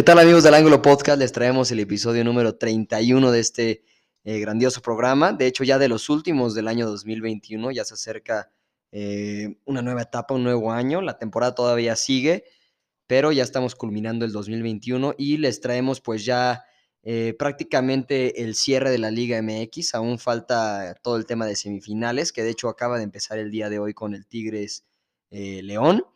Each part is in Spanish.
¿Qué tal amigos del Ángulo Podcast? Les traemos el episodio número 31 de este eh, grandioso programa. De hecho, ya de los últimos del año 2021, ya se acerca eh, una nueva etapa, un nuevo año. La temporada todavía sigue, pero ya estamos culminando el 2021 y les traemos pues ya eh, prácticamente el cierre de la Liga MX. Aún falta todo el tema de semifinales, que de hecho acaba de empezar el día de hoy con el Tigres León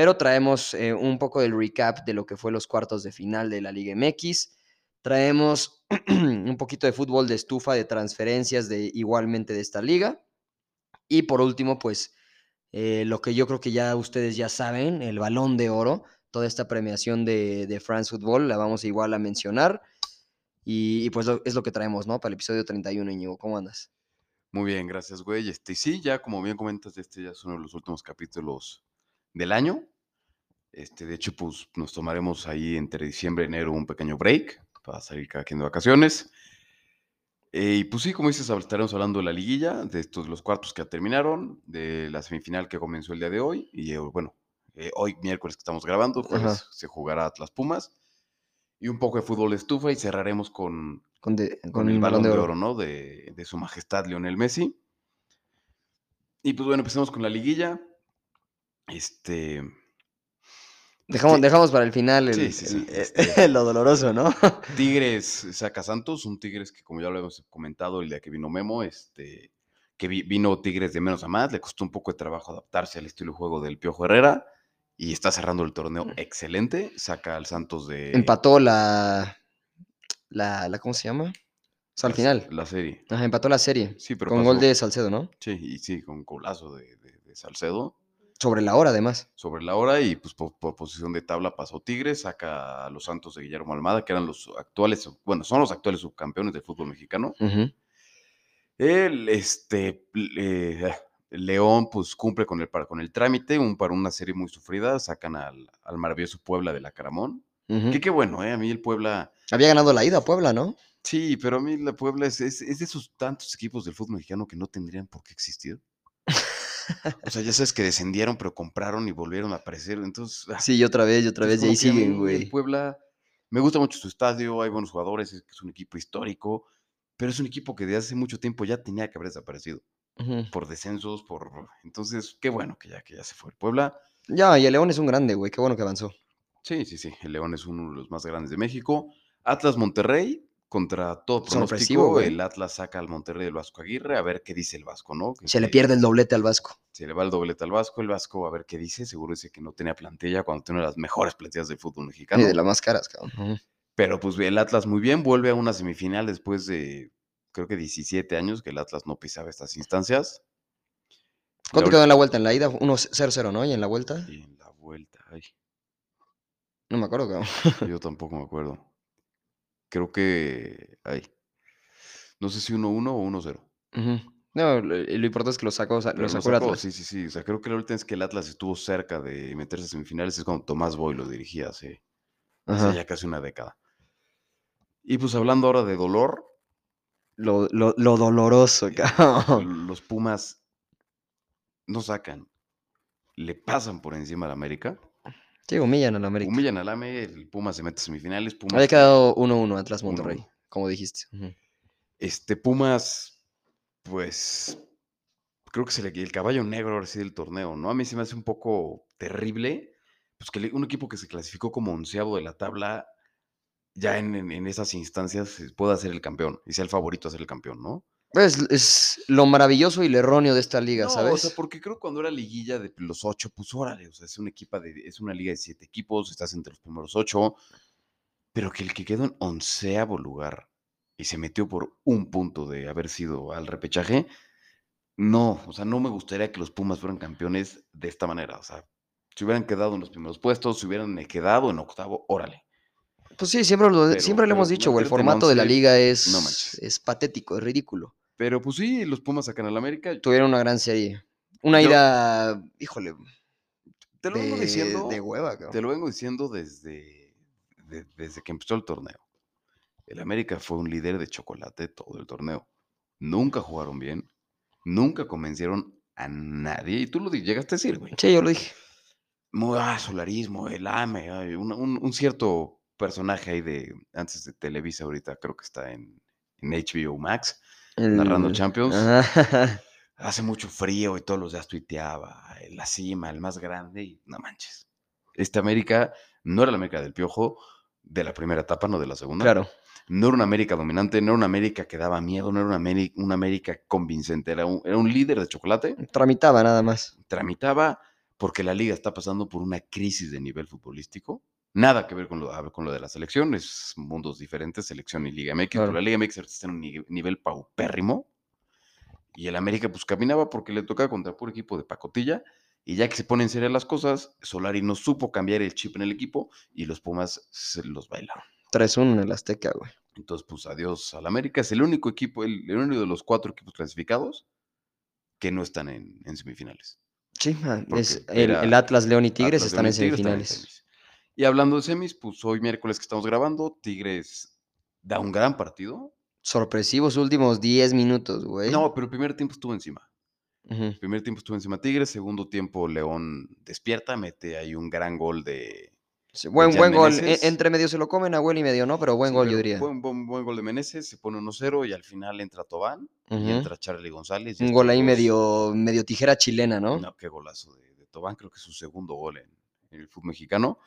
pero traemos eh, un poco del recap de lo que fue los cuartos de final de la Liga MX. Traemos un poquito de fútbol de estufa, de transferencias de igualmente de esta liga. Y por último, pues eh, lo que yo creo que ya ustedes ya saben, el balón de oro, toda esta premiación de, de France Football, la vamos igual a mencionar. Y, pues es lo que traemos, ¿no? Para el episodio 31, Íñigo, ¿cómo andas? Muy bien, gracias, güey. Este, sí, ya como bien comentas, este ya es uno de los últimos capítulos del año. Este, de hecho, pues nos tomaremos ahí entre diciembre y enero un pequeño break para salir cada quien de vacaciones. Eh, y pues sí, como dices, estaremos hablando de la liguilla, de estos los cuartos que terminaron, de la semifinal que comenzó el día de hoy. Y eh, bueno, eh, hoy miércoles que estamos grabando, pues se jugará Atlas Pumas. Y un poco de fútbol de estufa y cerraremos con, con, el, balón, de, oro, ¿no? De, de, su majestad Lionel Messi. Y pues bueno, empecemos con la liguilla. Este. Dejamos, dejamos para el final el, este lo doloroso, ¿no? Tigres saca Santos, un Tigres que, como ya lo hemos comentado el día que vino Memo, este, que vino Tigres de menos a más, le costó un poco de trabajo adaptarse al estilo de juego del Piojo Herrera y está cerrando el torneo mm. excelente. Saca al Santos de. Empató la. la, la ¿Cómo se llama? O sea, al final. La serie. Ajá, empató la serie. Sí, pero. Con gol de Salcedo, ¿no? Sí, y sí, con golazo de, de Salcedo. Sobre la hora, además. Sobre la hora y pues por, posición de tabla pasó Tigres, saca a los Santos de Guillermo Almada, que eran los actuales, bueno, son los actuales subcampeones del fútbol mexicano. El, este, eh, León pues cumple con el, con el trámite, un, para una serie muy sufrida, sacan al, maravilloso Puebla de la Caramón. Que qué bueno, ¿eh? A mí el Puebla... Había ganado la ida Puebla, ¿no? Sí, pero a mí la Puebla es, es, es de esos tantos equipos del fútbol mexicano que no tendrían por qué existir. O sea, ya sabes que descendieron, pero compraron y volvieron a aparecer. Entonces. Ah, sí, y otra vez, y otra vez, y ahí siguen, güey. Puebla, me gusta mucho su estadio, hay buenos jugadores, es, un equipo histórico, pero es un equipo que desde hace mucho tiempo ya tenía que haber desaparecido. Por descensos, por. Entonces, qué bueno que ya, que ya se fue. Puebla. Ya, y el León es un grande, güey, qué bueno que avanzó. Sí, sí, sí. El León es uno de los más grandes de México. Atlas Monterrey, contra todo pronóstico, el Atlas saca al Monterrey del Vasco Aguirre, a ver qué dice el Vasco, ¿no? se le pierde el doblete al Vasco. Se le va el doblete al Vasco, el Vasco a ver qué dice, seguro dice que no tenía plantilla cuando tiene las mejores plantillas del fútbol mexicano. Y de las más caras, cabrón. Pero pues el Atlas muy bien, vuelve a una semifinal después de, creo que 17 años que el Atlas no pisaba estas instancias. ¿Cuánto quedó en la vuelta? En la ida 1-0-0, ¿no? Y en la vuelta. Y en la vuelta, ay. No me acuerdo, cabrón. Yo tampoco me acuerdo. Creo que, ay, no sé si 1-1 o 1-0. No, lo, importante es que lo sacó, lo sacó, el Atlas. Sí, sí, sí. O sea, creo que la última vez que el Atlas estuvo cerca de meterse a semifinales es cuando Tomás Boy lo dirigía hace, ya casi una década. Y pues hablando ahora de dolor. Lo, lo, lo doloroso, cabrón. Los Pumas no sacan, le pasan por encima al América. Sí, humillan al América. Humillan al América, el Pumas se mete a semifinales. Pumas Había quedado 1-1 Atlas Monterrey, como dijiste. Este Pumas, pues creo que le el caballo negro ahora sí del torneo, ¿no? A mí se me hace un poco terrible, pues que un equipo que se clasificó como onceavo de la tabla, ya en, esas instancias pueda ser el campeón y sea el favorito a ser el campeón, ¿no? Pues es lo maravilloso y lo erróneo de esta liga, ¿sabes? O sea, porque creo que cuando era liguilla de los ocho, pues órale, o sea, es, un equipo de, es una liga de siete equipos, estás entre los primeros ocho, pero que el que quedó en onceavo lugar y se metió por un punto de haber sido al repechaje, no, o sea, no me gustaría que los Pumas fueran campeones de esta manera. O sea, si hubieran quedado en los primeros puestos, si hubieran quedado en octavo, órale. Pues sí, siempre lo, siempre lo hemos dicho, güey. El formato de la liga es, es patético, es ridículo. Pero pues sí, los Pumas sacan al América. Tuvieron una gran serie. Una ida, híjole. Te lo vengo diciendo. De hueva, cabrón. Te lo vengo diciendo desde, desde que empezó el torneo. El América fue un líder de chocolate todo el torneo. Nunca jugaron bien, nunca convencieron a nadie. Y tú lo llegaste a decir, güey. Sí, yo lo dije. Muy, ah, solarismo, el AME, un, cierto personaje ahí de antes de Televisa ahorita, creo que está en, en HBO Max, narrando Champions. Hace mucho frío y todos los días tuiteaba, en la cima, el más grande, y no manches. Esta América no era la América del Piojo de la primera etapa, no de la segunda. Claro. No era una América dominante, no era una América que daba miedo, no era una América convincente, era un, era un líder de chocolate, Tramitaba nada más. tramitaba porque la liga está pasando por una crisis de nivel futbolístico. Nada que ver con lo, a- con lo de la selección, es mundos diferentes, selección y Liga MX, pero la Liga MX está en un ni- nivel paupérrimo. Y el América pues caminaba porque le tocaba contra puro equipo de pacotilla. Y ya que se ponen serias las cosas, Solari no supo cambiar el chip en el equipo y los Pumas se los bailaron. 3-1 en el Azteca, güey. Entonces, pues adiós al América. Es el único equipo, el, el único de los cuatro equipos clasificados que no están en, en semifinales. Sí, es el, Atlas, León y Tigres Atlas, están León en Tigres Y hablando de semis, pues hoy miércoles que estamos grabando, Tigres da un gran partido. Sorpresivos últimos 10 minutos, güey. No, pero el primer tiempo estuvo encima. El primer tiempo estuvo encima Tigres, segundo tiempo León despierta, mete ahí un gran gol de... Sí, buen, buen gol. E- entre medio se lo comen a y medio, ¿no? Pero buen Sí, gol, yo pero diría. Buen, buen- buen gol de Meneses, se pone 1-0 y al final entra Tobán y entra Charlie González. Un gol ahí dos- medio, medio tijera chilena, ¿no? No, qué golazo de, de Tobán, creo que es su segundo gol en, en el fútbol mexicano.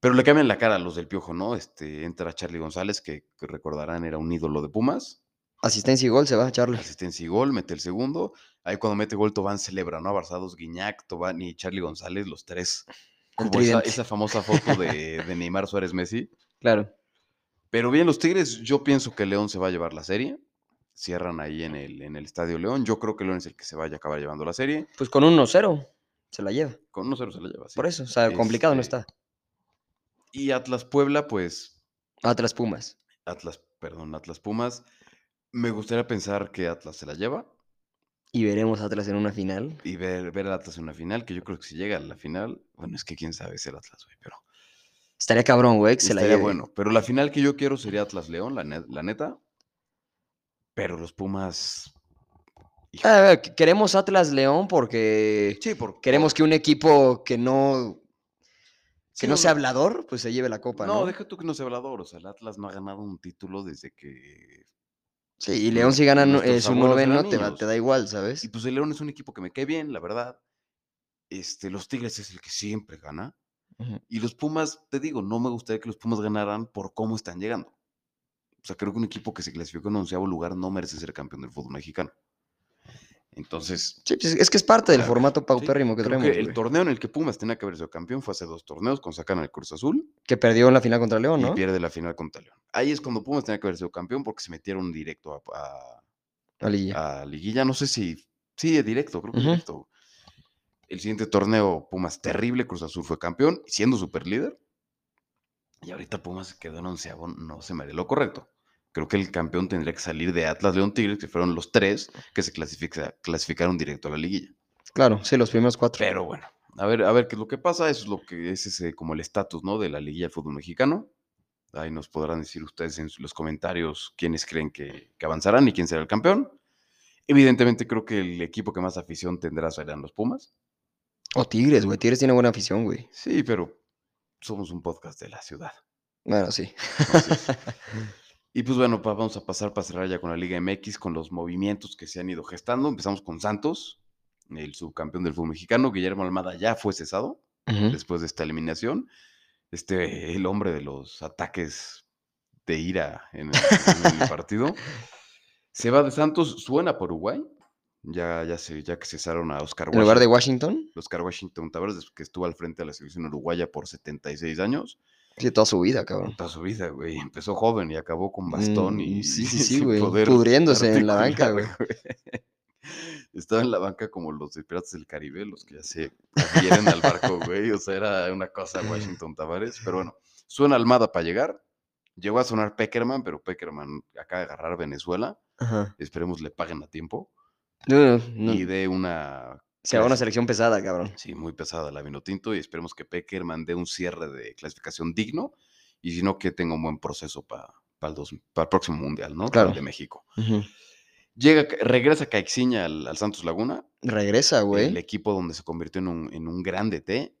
Pero le cambian la cara a los del Piojo, ¿no? Este, entra Charlie González, que, que recordarán era un ídolo de Pumas. Asistencia y gol se va, Charlie. Asistencia y gol, mete el segundo. Ahí cuando mete gol, Tobán celebra, ¿no? Abarzados, Guiñac, Tobán y Charlie González, los tres. Como esa, famosa foto de, de Neymar Suárez Messi. Claro. Pero bien, los Tigres, yo pienso que León se va a llevar la serie. Cierran ahí en el, en el Estadio León. Yo creo que León es el que se vaya a acabar llevando la serie. Pues con un 1-0 se la lleva. Con 1-0 se la lleva. sí. Por eso, o sea, complicado no Este, está. Y Atlas Puebla, pues Atlas Pumas. Atlas, perdón, Atlas Pumas. Me gustaría pensar que Atlas se la lleva Y veremos a Atlas en una final. y ver, ver al Atlas en una final, que yo creo que si llega a la final, bueno, es que quién sabe si el Atlas, güey, pero Estaría cabrón, güey, que se la estaría lleve. bueno. Pero la final que yo quiero sería Atlas León, la, ne- la neta. Pero los Pumas. Ah, a queremos Atlas León porque sí, por, queremos que un equipo que no, que no sea hablador, pues se lleve la copa, ¿no? No, deja tú que no sea hablador. O sea, el Atlas no ha ganado un título desde que. Sí, y León si gana eh, su noveno, te, va- te da igual, ¿sabes? Y pues el León es un equipo que me cae bien, la verdad. Este, los Tigres es el que siempre gana. Y los Pumas, te digo, no me gustaría que los Pumas ganaran por cómo están llegando. O sea, creo que un equipo que se clasificó en onceavo lugar no merece ser campeón del fútbol mexicano. Entonces, Sí, pues, es que es parte del formato sí, paupérrimo que creo traemos, el güey. torneo en el que Pumas tenía que haber sido campeón fue hace dos torneos, con sacan al Cruz Azul que perdió en la final contra León, y ¿no? pierde la final contra León. Ahí es cuando Pumas tenía que haber sido campeón porque se metieron directo a, a- La liguilla. a liguilla. No sé si. Sí, directo, creo que Ujú. directo. El siguiente torneo, Pumas terrible, Cruz Azul fue campeón, siendo super líder. Y ahorita Pumas quedó en onceavo, no se me haría lo correcto. Creo que el campeón tendría que salir de Atlas León Tigres, que fueron los tres que se clasifica- clasificaron directo a la liguilla. Claro, sí, los primeros cuatro. Pero bueno, a ver, a ver qué es lo que pasa. Eso es lo que es ese, como el estatus, ¿no? De la liguilla del fútbol mexicano. Ahí nos podrán decir ustedes en los comentarios quiénes creen que, que avanzarán y quién será el campeón. Evidentemente creo que el equipo que más afición tendrá serán los Pumas. O Tigres, güey. Tigres tiene buena afición, güey. Sí, pero somos un podcast de la ciudad. Bueno, sí. Entonces, y pues bueno, vamos a pasar para cerrar ya con la Liga MX, con los movimientos que se han ido gestando. Empezamos con Santos, el subcampeón del fútbol mexicano. Guillermo Almada ya fue cesado. Después de esta eliminación. Este, el hombre de los ataques de ira en el, en el partido. Se va de Santos, suena por Uruguay. Ya, ya, se, ya que cesaron a Oscar En lugar de Washington. Washington, Oscar Washington Tavares, que estuvo al frente de la selección uruguaya por 76 años. Sí, toda su vida, cabrón. Toda su vida, güey. Empezó joven y acabó con bastón Mm, y sí, sí, sí, sin güey, poder pudriéndose en la banca, güey. Estaba en la banca como los de Piratas del Caribe, los que ya se adhieren al barco, güey. O sea, era una cosa Washington Tavares. Pero bueno, suena Almada para llegar. Llegó a sonar Peckerman, pero Peckerman acaba de agarrar Venezuela. Ajá. Esperemos le paguen a tiempo. No, no, Y de una. Se va una selección pesada, cabrón. Sí, muy pesada la Vinotinto. Y esperemos que Peckerman dé un cierre de clasificación digno. Y si no, que tenga un buen proceso para el, el próximo mundial, ¿no? Claro. el de México. Llega, regresa Caixinha al, al Santos Laguna. Regresa, el güey. equipo donde se convirtió en un, en un gran DT.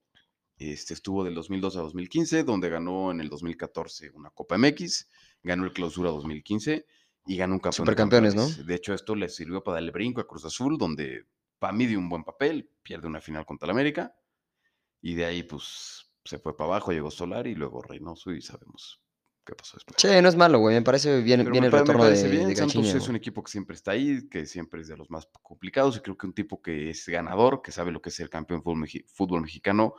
Este, estuvo del 2002 a 2015, donde ganó en el 2014 una Copa MX, ganó el Clausura 2015 y ganó un campeón. de Supercampeones, ¿no? campeones. De hecho, esto le sirvió para darle brinco a Cruz Azul, donde para mí dio un buen papel, pierde una final contra el América y de ahí pues se fue para abajo, llegó Solar y luego Reynoso y sabemos qué pasó después. Che, no es malo, güey. Me parece bien, Pero bien me el retorno de, bien. de Santos es un equipo que siempre está ahí, que siempre es de los más complicados y creo que un tipo que es ganador, que sabe lo que es ser campeón fútbol, fútbol mexicano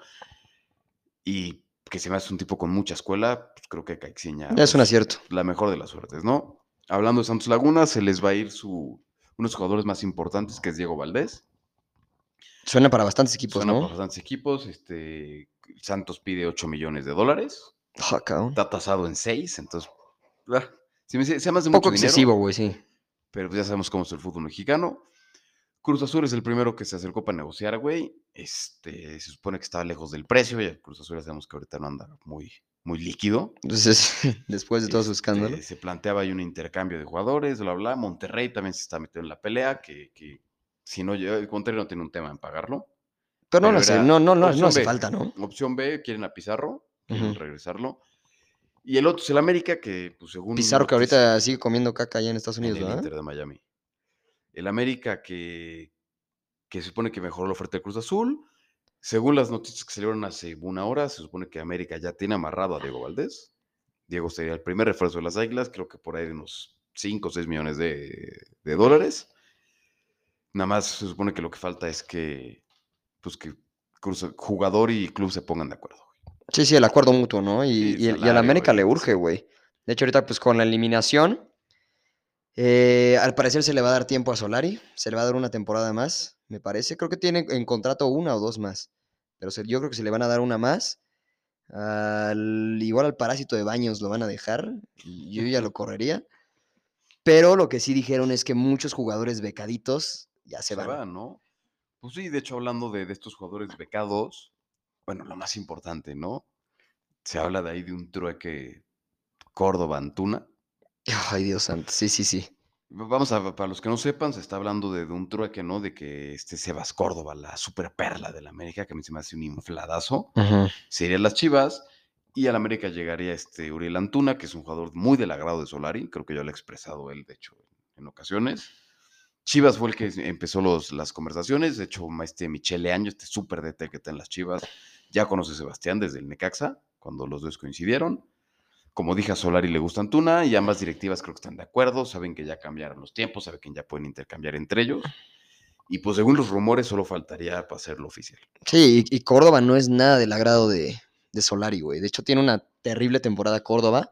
y que se me hace un tipo con mucha escuela, pues creo que Caixinha Es un pues, acierto. la mejor de las suertes, ¿no? Hablando de Santos Laguna, se les va a ir su uno de los jugadores más importantes, que es Diego Valdés. Suena para bastantes equipos, Suena ¿no? por bastantes equipos. Este, Santos pide 8 millones de dólares. Cabrón. Está tasado en 6, entonces. ah, se me hace se me hace Un poco mucho excesivo, güey, sí. pero pues ya sabemos cómo es el fútbol mexicano. Cruz Azul es el primero que se acercó para negociar, güey. Este, se supone que estaba lejos del precio. Y Cruz Azul ya sabemos que ahorita no anda muy, muy líquido. Entonces, después de todo su Este, escándalo. Se planteaba ahí un intercambio de jugadores, bla, bla. Monterrey también se está metiendo en la pelea, que, que si no, llega- Monterrey no tiene un tema en pagarlo. Pero no, pero era no, no, no, no hace B. falta, ¿no? Opción B, quieren a Pizarro, quieren regresarlo. Y el otro es el América, que pues según... Pizarro que ahorita sigue comiendo caca allá en Estados en Unidos, el ¿verdad? Inter de Miami. El América que, que se supone que mejoró la oferta de Cruz Azul. Según las noticias que salieron hace una hora, se supone que América ya tiene amarrado a Diego Valdés. Diego sería el primer refuerzo de las Águilas, creo que por ahí de unos 5 o 6 millones de, de dólares. Nada más se supone que lo que falta es que, pues que jugador y club se pongan de acuerdo. Sí, sí, el acuerdo mutuo, ¿no? Y, Sí, y, al salario, América le urge, güey. De hecho, ahorita, pues con la eliminación, eh, al parecer se le va a dar tiempo a Solari. Se le va a dar una temporada más, me parece. Creo que tiene en contrato una o dos más. Pero se- yo creo que se le van a dar una más. Al- igual al parásito de Baños lo van a dejar. Yo ya lo correría. Pero lo que sí dijeron es que muchos jugadores becaditos ya se, Se van. van, ¿no? Pues sí, de hecho, hablando de, de estos jugadores becados, bueno, lo más importante, ¿no? Se habla de ahí de un trueque Córdoba-Antuna. Ay, Dios santo. Sí, sí, sí. Vamos a, para los que no sepan, se está hablando de, de un trueque, ¿no? De que este Sebas Córdoba, la super perla del América, que a mí se me hace un infladazo, Ujú. sería las Chivas. Y al América llegaría este Uriel Antuna, que es un jugador muy del agrado de Solari. Creo que ya lo ha expresado él, de hecho, en ocasiones. Chivas fue el que empezó los, las conversaciones. De hecho, este Michele Año, este súper DT que está en las Chivas, ya conoce a Sebastián desde el Necaxa, cuando los dos coincidieron. Como dije, a Solari le gusta Antuna y ambas directivas creo que están de acuerdo. Saben que ya cambiaron los tiempos, saben que ya pueden intercambiar entre ellos. Y pues según los rumores, solo faltaría para hacerlo oficial. Sí, y, Córdoba no es nada del agrado de, de Solari, güey. De hecho, tiene una terrible temporada Córdoba.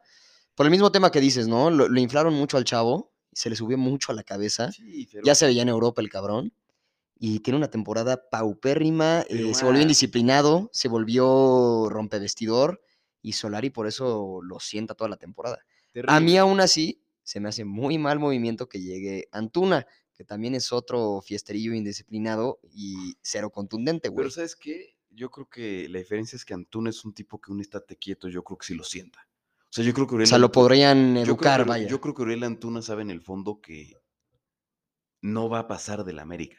Por el mismo tema que dices, ¿no? Lo inflaron mucho al chavo, se le subió mucho a la cabeza. Sí, pero Ya se veía en Europa el cabrón. Y tiene una temporada paupérrima. Eh, se volvió indisciplinado, se volvió rompevestidor. Y Solari por eso lo sienta toda la temporada. A mí aún así se me hace muy mal movimiento que llegue Antuna, que también es otro fiesterillo indisciplinado y cero contundente, güey. Pero ¿sabes qué? Yo creo que la diferencia es que Antuna es un tipo que un estate quieto, yo creo que sí lo sienta. O sea, yo creo que O Uriel sea, lo podrían yo educar, que- vaya. Yo creo que Uriel Antuna sabe en el fondo que no va a pasar del América.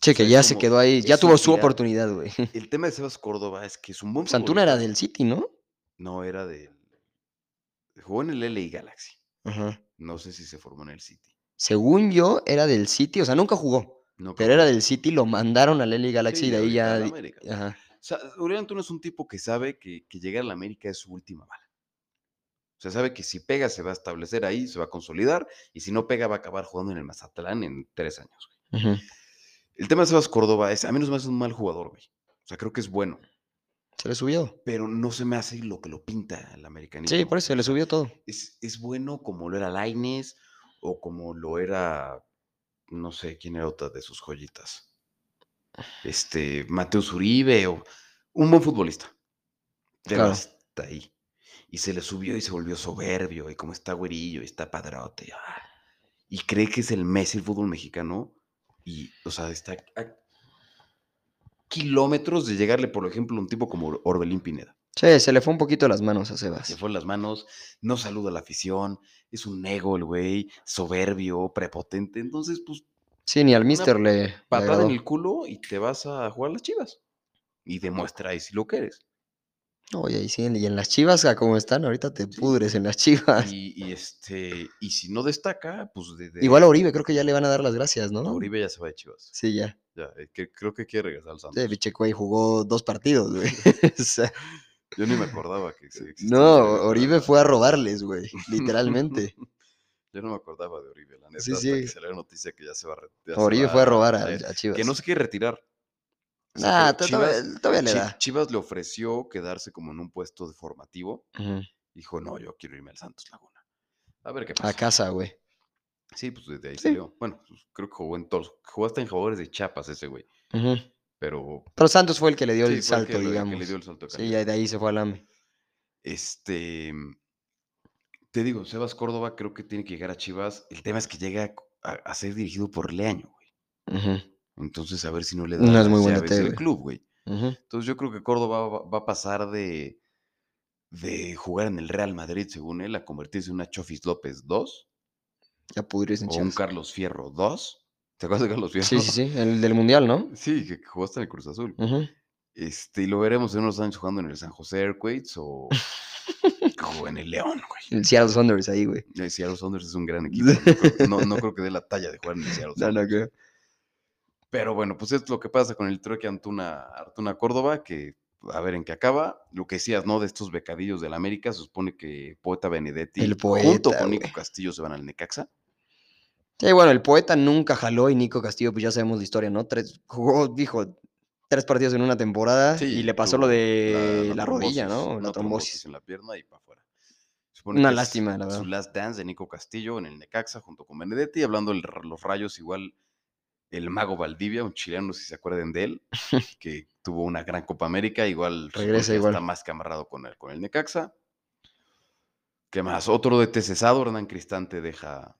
Che, o que sea, ya se quedó ahí, ya tuvo su oportunidad, güey. El tema de Sebas Córdoba es que es un buen Pues Antuna era del City, ¿no? No, era del... Jugó en el LA Galaxy. Ajá. No sé si se formó en el City. Según yo, era del City, o sea, nunca jugó, No, pero era del City, lo mandaron al LA Galaxy Sí, y de ahí ya... América. Ajá. O sea, Uriel Antuna es un tipo que sabe que, que llegar a la América es su última bala. O sea, sabe que si pega se va a establecer ahí, se va a consolidar, y si no pega va a acabar jugando en el Mazatlán en tres años. güey. El tema de Sebas Córdoba es, a mí no se me hace un mal jugador, güey. O sea, creo que es bueno, Se le subió. pero no se me hace lo que lo pinta el americanismo. Sí, por eso se le subió todo. Es, es bueno como lo era Laines o como lo era, no sé, quién era otra de sus joyitas. Este, Mateus Uribe o un buen futbolista. Pero Claro. hasta ahí. Y se le subió y se volvió soberbio y como está güerillo y está padrote. ah, Y cree que es el Messi del fútbol mexicano. Y, o sea, está a kilómetros de llegarle, por ejemplo, a un tipo como Orbelín Pineda. Sí, se le fue un poquito las manos a Se Sebas. fue en las manos, no saluda a la afición, es un ego el güey, soberbio, prepotente. Entonces, pues, Sí, ni al Mister le, patada en el culo y te vas a jugar las chivas. y demuestra ahí si lo que eres. Oye, ahí sí, y en las chivas, como están, ahorita te pudres en las chivas. Y, y, este, y si no destaca, pues de, de- Igual a Oribe, creo que ya le van a dar las gracias, ¿no? a Uribe ya se va de Chivas. Sí, ya. Ya, eh, que, creo que quiere regresar al Santos. Sí, pinche güey jugó dos partidos, güey. O sea, Yo ni me acordaba que sí existía no, Oribe fue a robarles, güey, literalmente. Yo no me acordaba de Oribe, la neta. Sí, hasta sí. que salió la noticia que ya se va a re- ya se Oribe fue a robar a Chivas. Que no se quiere retirar. Nah, to- todavía, le da. Chivas le ofreció quedarse como en un puesto de formativo. Dijo, no, yo quiero irme al Santos Laguna. A ver qué pasa. A casa, güey. Sí, pues desde ahí Sí. salió. Bueno, pues, creo que jugó en todos. Jugó hasta en jugadores de Chiapas ese güey. Pero. Pero Santos fue el que le dio sí, el salto, que, le- que digamos. le dio el salto de Sí, ya de ahí se fue al AME. Este. Te digo, Sebas Córdoba creo que tiene que llegar a Chivas. El tema es que llega a, a ser dirigido por Leaño, güey. Ujú, Entonces, a ver si no le da No es muy buen llaves DT, del güey. club, güey. Entonces, yo creo que Córdoba va, va a pasar de, de jugar en el Real Madrid, según él, a convertirse en una Chofis López 2 Ya pudrirse en o un. Carlos Fierro 2. ¿Te acuerdas de Carlos Fierro? Sí, sí, sí. El del Mundial, ¿no? Sí, que jugó hasta en el Cruz Azul. Este, y lo veremos en unos años jugando en el San José Airquates o, o en el León, güey. El Seattle Saunders ahí, güey. El Seattle Sounders es un gran equipo. No creo, no- no creo que dé la talla de jugar en el Seattle No, no Sounders. creo. Pero bueno, pues es lo que pasa con el trueque Antuna, Antuna Córdoba, que a ver en qué acaba. Lo que decías, ¿no? De estos becadillos del América, se supone que Poeta Benedetti El junto con Nico. Castillo se van al Necaxa. Sí, bueno, el poeta nunca jaló y Nico Castillo, pues ya sabemos la historia, ¿no? Tres, jugó, dijo, tres partidos en una temporada y le pasó lo de la, rodilla, ¿no? una La trombosis. en la pierna y para afuera. Supone Una es lástima, la Su verdad. last dance de Nico Castillo en el Necaxa junto con Benedetti, hablando de los rayos, igual el mago Valdivia, un chileno, no sé si se acuerdan de él, que tuvo una gran Copa América, igual, Regresa igual. está más que amarrado con el, con el Necaxa. ¿Qué más? Otro de cesado, Hernán Cristante deja,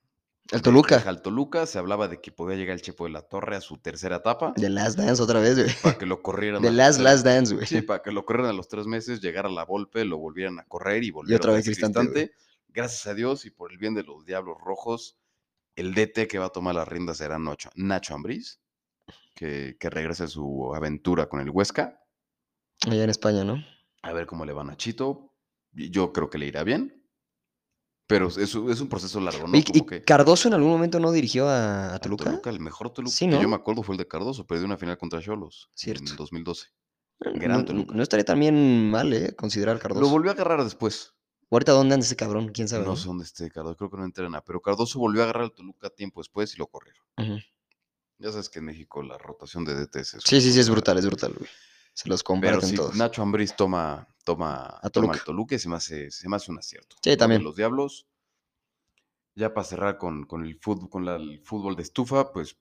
El de- Toluca. deja al Toluca. Se hablaba de que podía llegar el Chepo de la Torre a su tercera etapa, The Last Dance otra vez, güey. para que lo corrieran. A los Last tres- Last Dance, güey. Sí, para que lo corrieran a los tres meses, llegara la golpe, lo volvieran a correr y volviera otra vez Cristante. Gracias a Dios y por el bien de los Diablos Rojos, el DT que va a tomar las riendas será Nacho, Nacho Ambriz, que, que regrese a su aventura con el Huesca. Allá en España, ¿no? A ver cómo le va a Nachito. Yo creo que le irá bien. Pero es, es un es un proceso largo, ¿no? ¿Y, Como y que Cardoso en algún momento no dirigió a, a a Toluca? Toluca, el mejor Toluca Sí, que yo ¿no? me acuerdo fue el de Cardoso, perdió una final contra Cholos Cierto. en 2012. No- gran no, Toluca. no estaría también mal, ¿eh? Considerar Cardoso. Lo volvió a agarrar después. ¿O ahorita dónde anda ese cabrón? ¿Quién sabe? No sé dónde esté Cardoso, creo que no entrena, pero Cardoso volvió a agarrar al Toluca tiempo después y lo corrieron. Ya sabes que en México la rotación de DTs es Sí, sí, sí, es brutal, es brutal, güey. Se los Pero comparten sí, todos. Nacho Ambriz toma, toma, A Toluca. Toluca y se me hace, se me hace un acierto. Sí, también. Los Diablos. Ya para cerrar con, con el fútbol, con la- el fútbol de estufa, pues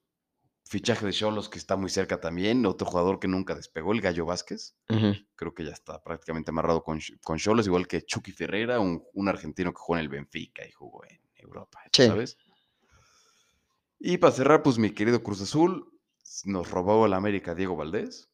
fichaje de Cholos que está muy cerca también. Otro jugador que nunca despegó, el Gallo Vázquez. Creo que ya está prácticamente amarrado con, con Cholos, igual que Chucky Ferreira, un, un argentino que jugó en el Benfica y jugó en Europa, Sí. ¿sabes? Y para cerrar, pues mi querido Cruz Azul, nos robó el América Diego Valdés.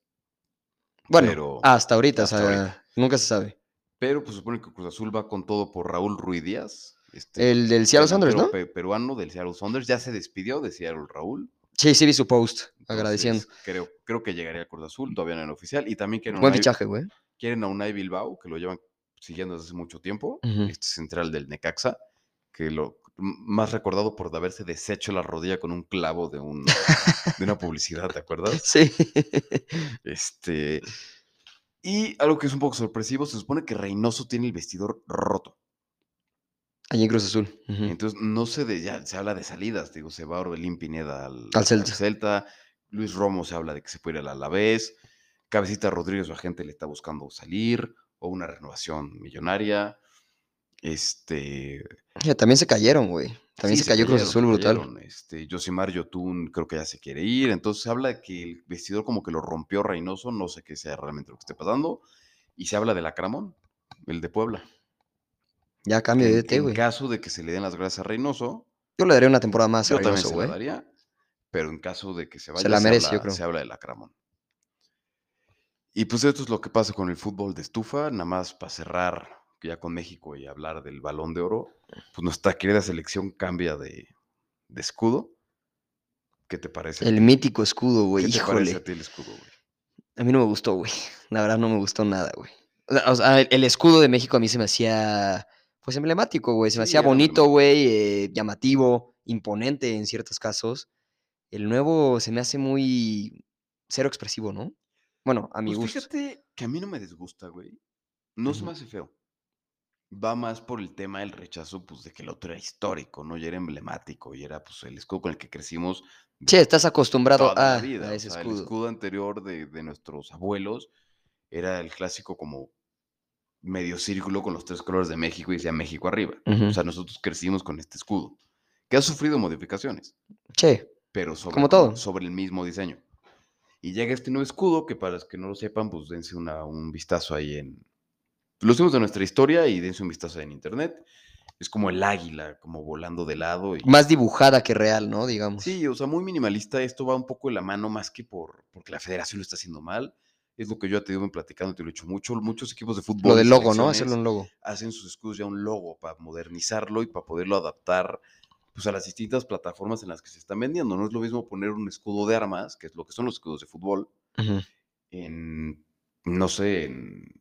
Bueno, Pero- hasta ahorita, hasta o sea, ahorita. nunca se sabe. Pero pues supone que Cruz Azul va con todo por Raúl Ruiz Díaz. Este El del Seattle Saunders, ¿no? peruano del Seattle Saunders. Ya se despidió de Seattle Raúl. Sí, sí vi su post, Entonces, agradeciendo. Creo, creo que llegaría al Cruz Azul, todavía no en oficial. Y también quieren, Buen Unai- fichaje, güey. quieren a Unai Bilbao, que lo llevan siguiendo desde hace mucho tiempo. Este central del Necaxa, que lo más recordado por haberse deshecho la rodilla con un clavo de, un, de una publicidad, ¿te acuerdas? Sí. Este. Y algo que es un poco sorpresivo, se supone que Reynoso tiene el vestidor roto. Allí en Cruz Azul. Entonces, no se de, ya se habla de salidas, digo, se va Orbelín Pineda al, Al Celta. Celta, Luis Romo se habla de que se puede ir al Alavés, Cabecita Rodríguez, su agente, le está buscando salir, o una renovación millonaria. Este. Ya, también se cayeron, güey. También sí, se cayó Cruz Azul se brutal. cayeron, Este, Josimar Yotun creo que ya se quiere ir. Entonces se habla de que el vestidor como que lo rompió Reynoso, no sé qué sea realmente lo que esté pasando. Y se habla del Acramón, el de Puebla. Ya cambio de En, DT, en güey. caso de que se le den las gracias a Reynoso, Yo le daría una temporada más a yo también Reynoso, se la güey. daría, pero en caso de que se vaya, la merece, yo habla, creo. se habla del Acramón. Y pues esto es lo que pasa con el fútbol de estufa, nada más para cerrar ya con México y hablar del balón de oro, pues nuestra querida selección cambia de, de escudo. ¿Qué te parece? El ti? mítico escudo, güey. ¿Qué te parece a ti el escudo, güey? A mí no me gustó, güey. La verdad no me gustó nada, güey. O sea, el escudo de México a mí se me hacía, pues, emblemático, güey. Se me Sí, hacía bonito, güey, eh, llamativo, imponente en ciertos casos. El nuevo se me hace muy cero expresivo, ¿no? Bueno, a mi Pues gusto. fíjate que a mí no me disgusta, güey. No se me hace feo. Va más por el tema del rechazo, pues, de que el otro era histórico, ¿no? Y era emblemático, y era, pues, el escudo con el que crecimos Sí, estás acostumbrado a, a O ese sea, el escudo. escudo anterior de, de nuestros abuelos era el clásico como medio círculo con los tres colores de México y decía México arriba. Ujú. O sea, nosotros crecimos con este escudo, que ha sufrido modificaciones, Sí, pero sobre, Como todo. sobre el mismo diseño. Y llega este nuevo escudo, que para los que no lo sepan, pues dense una- un vistazo ahí en... Los vimos de nuestra historia y dense un vistazo en internet. Es como el águila, como volando de lado. Y... más dibujada que real, ¿no? Digamos. Sí, o sea, muy minimalista. Esto va un poco de la mano más que por porque la federación lo está haciendo mal. Es lo que yo ya te digo platicando, te lo he dicho mucho. Muchos equipos de fútbol. Lo del logo, ¿no? Hacerlo un logo. Hacen sus escudos ya un logo para modernizarlo y para poderlo adaptar pues, a las distintas plataformas en las que se están vendiendo. No es lo mismo poner un escudo de armas, que es lo que son los escudos de fútbol, en, no sé, en,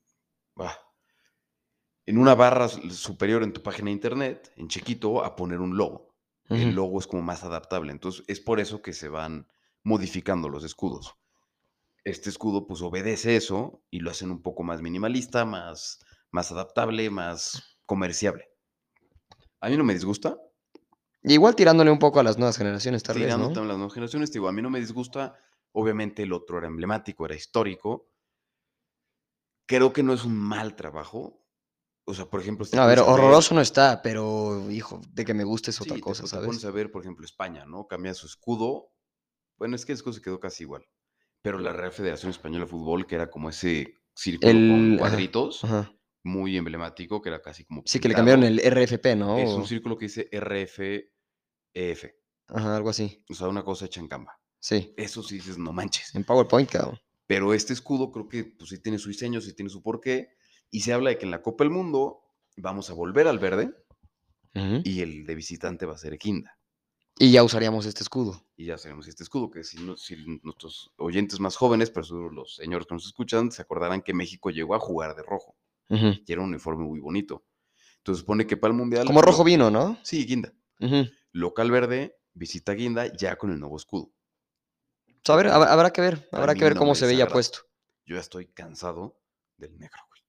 en una barra superior en tu página de internet, en chiquito, a poner un logo. El logo es como más adaptable. Entonces, es por eso que se van modificando los escudos. Este escudo, pues, obedece eso y lo hacen un poco más minimalista, más, más adaptable, más comerciable. A mí no me disgusta. Igual tirándole un poco a las nuevas generaciones, tal vez, ¿no? también las nuevas generaciones, te digo, a mí no me disgusta. Obviamente el otro era emblemático, era histórico. Creo que no es un mal trabajo. O sea, por ejemplo, te A ver, horroroso no está, pero hijo, de que me guste es sí, otra te- cosa, te, ¿sabes? pones a ver, por ejemplo, España, ¿no? Cambia su escudo. Bueno, es que el escudo se quedó casi igual. Pero la Real Federación Española de Fútbol, que era como ese círculo El- con cuadritos, Ajá. muy emblemático, que era casi como Sí, que le cambiaron el RFP, ¿no? Es un círculo que dice RFEF. Ajá, algo así. O sea, una cosa hecha en Canva. Sí. Eso sí dices, no manches. En PowerPoint, cabrón. Pero este escudo creo que pues, sí tiene su diseño, sí tiene su porqué. Y se habla de que en la Copa del Mundo vamos a volver al verde y el de visitante va a ser Equinda. Y ya usaríamos este escudo. Y ya sabemos este escudo, que si, no- si nuestros oyentes más jóvenes, pero seguro los señores que nos escuchan, se acordarán que México llegó a jugar de rojo. Y era un uniforme muy bonito. Entonces supone que para el Mundial... Como rojo vino, ¿no? Sí, Guinda. Local verde, visita Guinda ya con el nuevo escudo. Sea, a ver, habrá, habrá que ver, habrá que ver no cómo se veía puesto. Yo ya estoy cansado del negro, güey.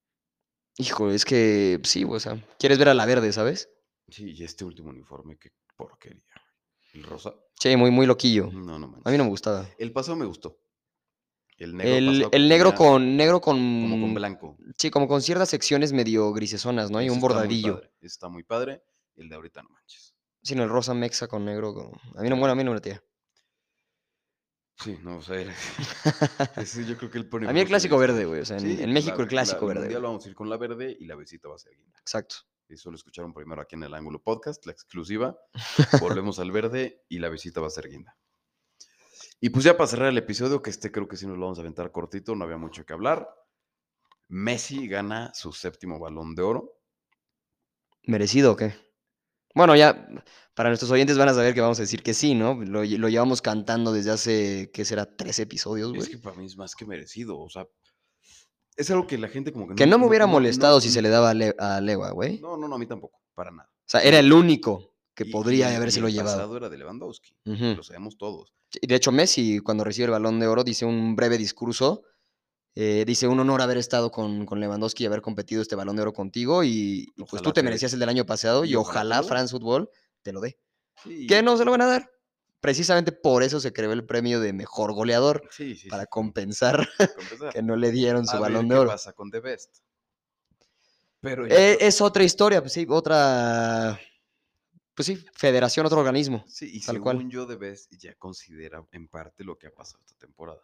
Hijo, es que sí, o sea, quieres ver a la verde, ¿sabes? Sí, y este último uniforme, qué porquería. El rosa, Sí, muy, muy loquillo. no, no manches. A mí no me gustaba. El pasado me gustó. El negro El, pasado que el negro con negro con Como con blanco. sí, como con ciertas secciones medio grisesonas, ¿no? Y Ese un está muy bordadillo. padre, ese Está muy padre. El de ahorita no manches. Sí, no, el rosa mexa con negro. A mí no, bueno, a mí no me metía. Sí, no, o sea, era- ese yo creo que el A mí el clásico verde, güey. O sea, en, en México el clásico verde. verde. Mundial güey. vamos a ir con la verde y la visita va a ser guinda. Exacto. Eso lo escucharon primero aquí en el Ángulo Podcast, la exclusiva. Volvemos al verde y la visita va a ser guinda. Y pues ya para cerrar el episodio, que este creo que sí nos lo vamos a aventar cortito, no había mucho que hablar. Messi gana su séptimo balón de oro. ¿Merecido o qué? Bueno, ya para nuestros oyentes van a saber que vamos a decir que sí, ¿no? Lo, lo llevamos cantando desde hace, ¿qué será? Tres episodios, Es güey. que para mí es más que merecido. O sea, es algo que la gente como que Que no me hubiera no- molestado no- si se le daba a, Le- a Lewa, güey. No, no, no, a mí tampoco, para nada. O sea, era el único que Y- podría y- y habérselo el llevado. pasado era de Lewandowski, Ujú. lo sabemos todos. Y De hecho, Messi, cuando recibe el balón de oro, dice un breve discurso. eh, dice un honor haber estado con, con Lewandowski y haber competido este balón de oro contigo. Y, y pues Ojalá tú te te- merecías el del año pasado y, y ojalá te ojalá lo dé. France Football te lo dé. Sí, Que no se lo van a dar. Precisamente por eso se creó el premio de mejor goleador, sí, sí, para sí, compensar que no le dieron su A ver balón de qué oro. pasa con The Best? Pero Eh, es otra historia, pues sí, otra. Pues sí, federación, otro organismo. sí, y tal según cual. yo The Best ya considera en parte lo que ha pasado esta temporada.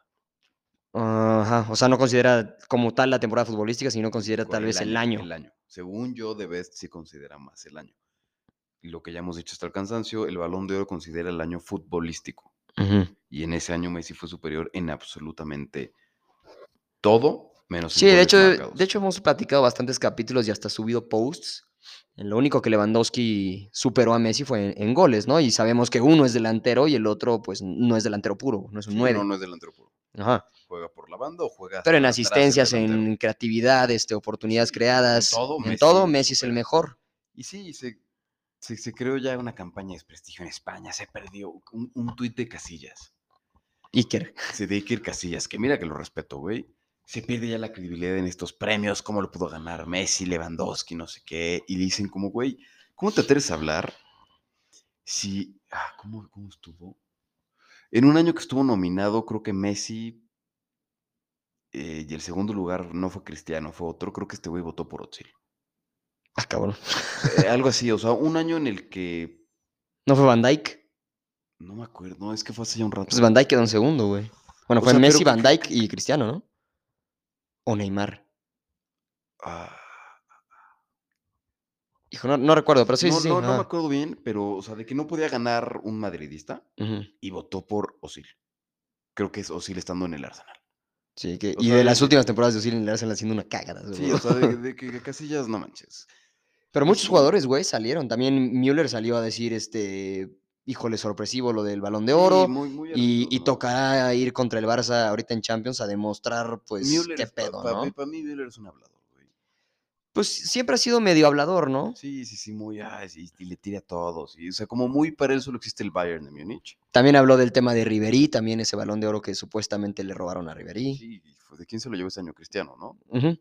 Ajá, o sea, no considera como tal la temporada futbolística, sino considera Con tal vez el año. El año. Según yo, The Best sí considera más el año. Y lo que ya hemos dicho hasta el cansancio, el balón de oro considera el año futbolístico. Y en ese año Messi fue superior en absolutamente todo, menos en Sí, de hecho, marcados. de hecho hemos platicado bastantes capítulos y hasta subido posts. Lo único que Lewandowski superó a Messi fue en, en goles, ¿no? Y sabemos que uno es delantero y el otro, pues, no es delantero puro, no es un Sí, 9. No, no es delantero puro. Ajá. juega por la banda o juega. Pero en asistencias, en creatividad, este, oportunidades en creadas, todo, en Messi todo, Messi es el mejor. Y sí, se, se, se creó ya una campaña de desprestigio en España. Se perdió un, un tuit de Casillas. Iker. Se de Iker Casillas, que mira que lo respeto, güey. Se pierde ya la credibilidad en estos premios, cómo lo pudo ganar Messi, Lewandowski, no sé qué. Y le dicen como, güey, ¿cómo te atreves a hablar si... Ah, ¿cómo, ¿Cómo estuvo? En un año que estuvo nominado, creo que Messi... eh, y el segundo lugar no fue Cristiano, fue otro. Creo que este güey votó por Ozil. Ah, cabrón. Eh, algo así, o sea, un año en el que... ¿No fue Van Dyke? No me acuerdo, no, es que fue hace ya un rato. Pues Van Dyke quedó en segundo, güey. Bueno, O fue sea, Messi, Van Dyke y Cristiano, ¿no? O Neymar. Ah, Hijo, no, no recuerdo, pero sí, no, sí, no, no me acuerdo bien, pero, o sea, de que no podía ganar un madridista y votó por Osil. Creo que es Osil estando en el Arsenal. Sí, que, O y sea, de las últimas temporadas de Ozil en el Arsenal haciendo una cagada. Sí, o sea, de, de que Casillas, no manches. Pero muchos jugadores, güey, salieron. También Müller salió a decir, este, híjole, sorpresivo lo del Balón de Sí, Oro. muy- y, y ¿no? tocará ir contra el Barça ahorita en Champions a demostrar, pues, Müller qué pedo, pa- ¿no? Para mí, Müller es un hablador, güey. Pues siempre ha sido medio hablador, ¿no? Sí, sí, sí, muy, ay, sí, y le tira a todos. Y, o sea, como muy para él solo existe el Bayern de Múnich. También habló del tema de Ribery, también ese Balón de Oro que supuestamente le robaron a Ribery. Sí, fue- ¿de quién se lo llevó este año? Cristiano, ¿no? Ujú.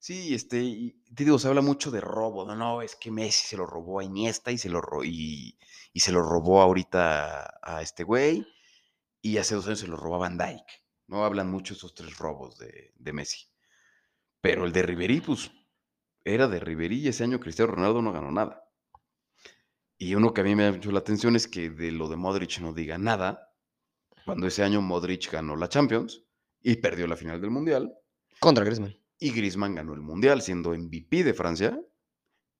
Sí, este, y te digo, se habla mucho de robo, no, no, es que Messi se lo robó a Iniesta y se lo, y, y se lo robó ahorita a este güey, y hace dos años se lo robó a Van Dyke, ¿no? Hablan mucho esos tres robos de, de Messi. Pero el de Ribery, pues, era de Ribery y ese año Cristiano Ronaldo no ganó nada. Y uno que a mí me ha hecho la atención es que de lo de Modric no diga nada, cuando ese año Modric ganó la Champions y perdió la final del Mundial, Contra Griezmann. Y Griezmann ganó el Mundial siendo MVP de Francia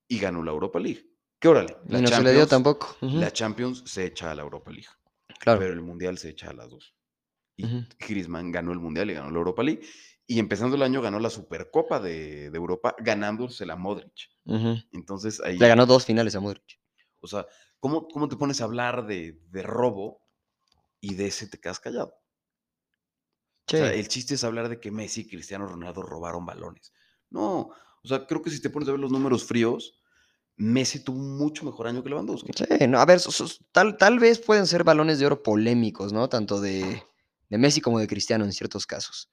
y ganó la Europa League. Que órale, Y la, se le dio Champions, tampoco. Ujú, la Champions se echa a la Europa League, Claro. pero el Mundial se echa a las dos. Y Ujú. Griezmann ganó el Mundial y ganó la Europa League. Y empezando el año ganó la Supercopa de, de Europa, ganándose la Modric. Entonces ahí, Le ganó dos finales a Modric. o sea, ¿cómo, ¿cómo te pones a hablar de, de robo y de ese te quedas callado? Sí. O sea, el chiste es hablar de que Messi y Cristiano Ronaldo robaron balones. No, o sea, creo que si te pones a ver los números fríos, Messi tuvo un mucho mejor año que Lewandowski. Sí, no, a ver, so- so- tal, tal vez pueden ser balones de oro polémicos, ¿no? Tanto de, de Messi como de Cristiano en ciertos casos.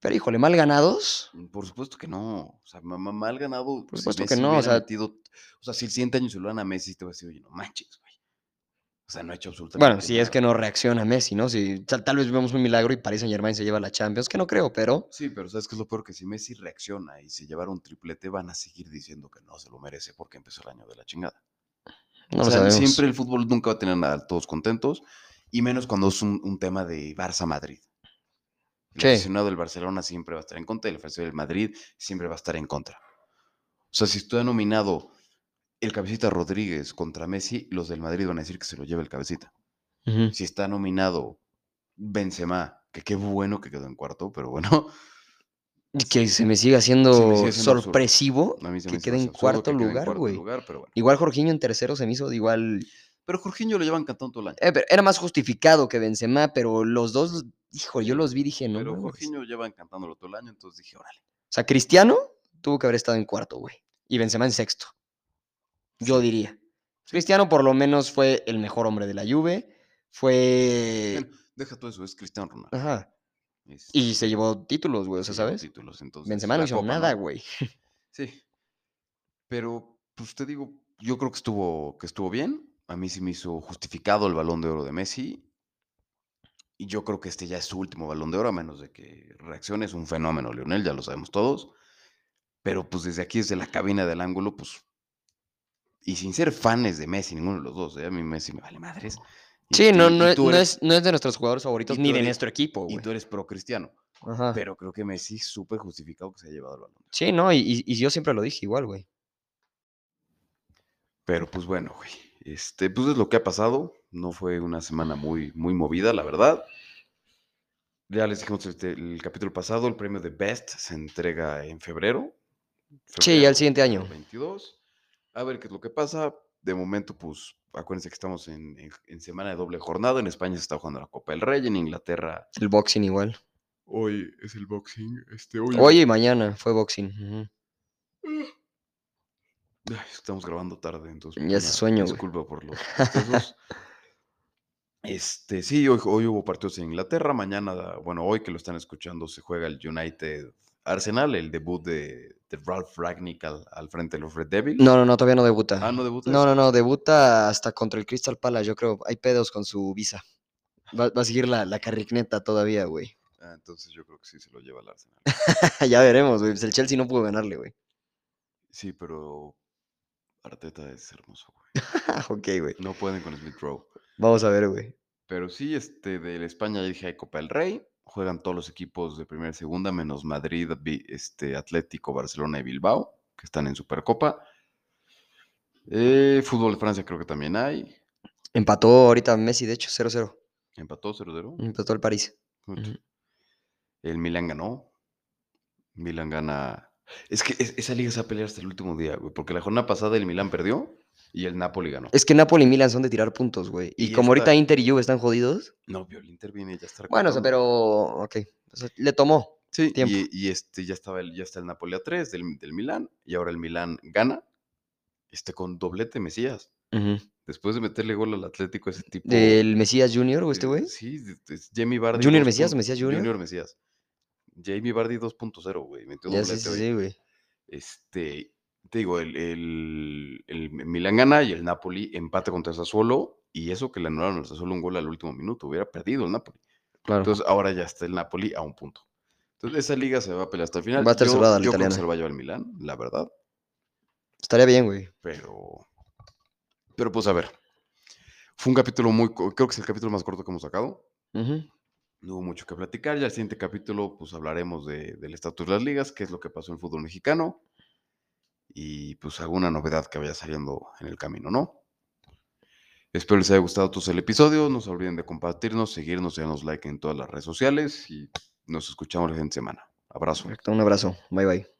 Pero híjole, mal ganados. Por supuesto que no. O sea, ma- ma- mal ganado. Por si supuesto que no, o sea- metido- o sea, si el siguiente año se lo dan a Messi, te va a decir, oye, no manches. O sea, no ha hecho absolutamente Bueno, si es que no reacciona Messi, ¿no? Si tal, tal vez vemos un milagro y Paris Saint Germain se lleva la Champions, que no creo, pero Sí, pero ¿sabes qué es lo peor? Que si Messi reacciona y se llevara un triplete, van a seguir diciendo que no se lo merece porque empezó el año de la chingada. no o sea, sabemos. siempre el fútbol nunca va a tener nada, todos contentos, y menos cuando es un, un tema de Barça-Madrid. El Sí. aficionado del Barcelona siempre va a estar en contra, y el aficionado del Madrid siempre va a estar en contra. O sea, si estuviera nominado el Cabecita Rodríguez contra Messi, los del Madrid van a decir que se lo lleva el Cabecita. Si está nominado Benzema, que qué bueno que quedó en cuarto, pero bueno, que se me siga haciendo sigue sorpresivo que quede en cuarto que quede en lugar, cuarto güey. lugar, pero bueno. Igual Jorginho en tercero se me hizo igual. Pero Jorginho lo llevan cantando todo el año. eh, pero era más justificado que Benzema, pero los dos, hijo, yo los vi y dije, no. pero mames". Jorginho llevan cantándolo todo el año, entonces dije, órale. O sea, Cristiano tuvo que haber estado en cuarto, güey. Y Benzema en sexto. Yo diría. Cristiano por lo menos fue el mejor hombre de la Juve. Fue. Deja todo eso, es Cristiano Ronaldo. Ajá. Es- Y se llevó títulos, güey, o se sea, ¿sabes? títulos, entonces, Benzema no hizo copa, nada, ¿no? güey. Sí. Pero, pues te digo, yo creo que estuvo, que estuvo bien. A mí sí me hizo justificado el balón de oro de Messi. Y yo creo que este ya es su último balón de oro, a menos de que reaccione. Es un fenómeno, Lionel, ya lo sabemos todos. Pero pues desde aquí, desde la cabina del ángulo, pues. Y sin ser fans de Messi, ninguno de los dos, ¿eh? A mí Messi me vale madres. Y Sí, no, tú- y no, es- no es, no es de nuestros jugadores favoritos y ni de nuestro equipo, Y güey. tú eres pro cristiano. Ajá. Pero creo que Messi súper justificado que se ha llevado el balón. Sí, no, y, y- y yo siempre lo dije igual, güey. Pero pues bueno, güey. Este, pues es lo que ha pasado. No fue una semana muy, muy movida, la verdad. Ya les dijimos este, el capítulo pasado, el premio de Best se entrega en febrero. Sí, ya el siguiente año. 22. A ver qué es lo que pasa. De momento, pues acuérdense que estamos en, en- en semana de doble jornada. En España se está jugando la Copa del Rey, en Inglaterra El boxing igual. Hoy es el boxing. Este, hoy Hoy y mañana fue boxing. Ay, estamos grabando tarde, entonces. Ya hace sueño. Disculpa por los. Este, sí, hoy, hoy hubo partidos en Inglaterra. Mañana, bueno, hoy que lo están escuchando, se juega el United Arsenal, el debut de, de Ralph Ragnick al, al frente de los Red Devils. No, no, no, todavía no debuta. Ah, ¿no debuta No, no, no, debuta hasta contra el Crystal Palace, yo creo. Hay pedos con su visa. Va, va a seguir la, la carricneta todavía, güey. Ah, entonces yo creo que sí se lo lleva el Arsenal. ya veremos, güey. Pues el Chelsea no pudo ganarle, güey. Sí, pero Arteta es hermoso, güey. ok, güey. No pueden con Smith Rowe. Vamos a ver, güey. Pero sí, este, de la España ya dije hay Copa del Rey. Juegan todos los equipos de primera y segunda, menos Madrid, este, Atlético, Barcelona y Bilbao, que están en Supercopa. Eh, fútbol de Francia creo que también hay. Empató ahorita Messi, de hecho, 0-0. Empató 0-0. Empató el París. El Milan ganó. Milan gana. Es que es- esa liga se va a pelear hasta el último día, güey. Porque la jornada pasada el Milan perdió y el Napoli ganó. Es que Napoli y Milan son de tirar puntos, güey. Y, Y como ahorita Inter y Juve están jodidos. No, vio, el Inter viene y ya está. Bueno, o sea, pero. Ok. O sea, le tomó. Sí, tiempo. y, y este ya estaba el, ya está el Napoli a 3 del, del Milán. Y ahora el Milán gana. Este con doblete Mesías. Después de meterle gol al Atlético, ese tipo. Del Mesías Junior, o este güey. Sí, es Jamie Vardy. ¿Junior 2 Mesías o Mesías Junior? Junior Mesías. Jamie Vardy 2.0, güey. Metió Ya doblete sí, sí, güey. Este, te digo, el, el, el Milan gana y el Napoli empate contra Sassuolo. Y eso que le anularon al Sassuolo un gol al último minuto. Hubiera perdido el Napoli. Claro. Entonces ahora ya está el Napoli a un punto. Entonces esa liga se va a pelear hasta el final. Va a estar yo, cerrada la yo creo que italiana. se lo va a llevar el Milan, la verdad. Estaría bien, güey. Pero, pero pues a ver. Fue un capítulo muy, creo que es el capítulo más corto que hemos sacado. No hubo mucho que platicar. Ya el siguiente capítulo, pues hablaremos de, del estatus de las ligas, qué es lo que pasó en el fútbol mexicano y pues alguna novedad que vaya saliendo en el camino, ¿no? Espero les haya gustado todo el episodio. No se olviden de compartirnos, seguirnos darnos like en todas las redes sociales y nos escuchamos la siguiente semana. Abrazo. Perfecto. Un abrazo. Bye, bye.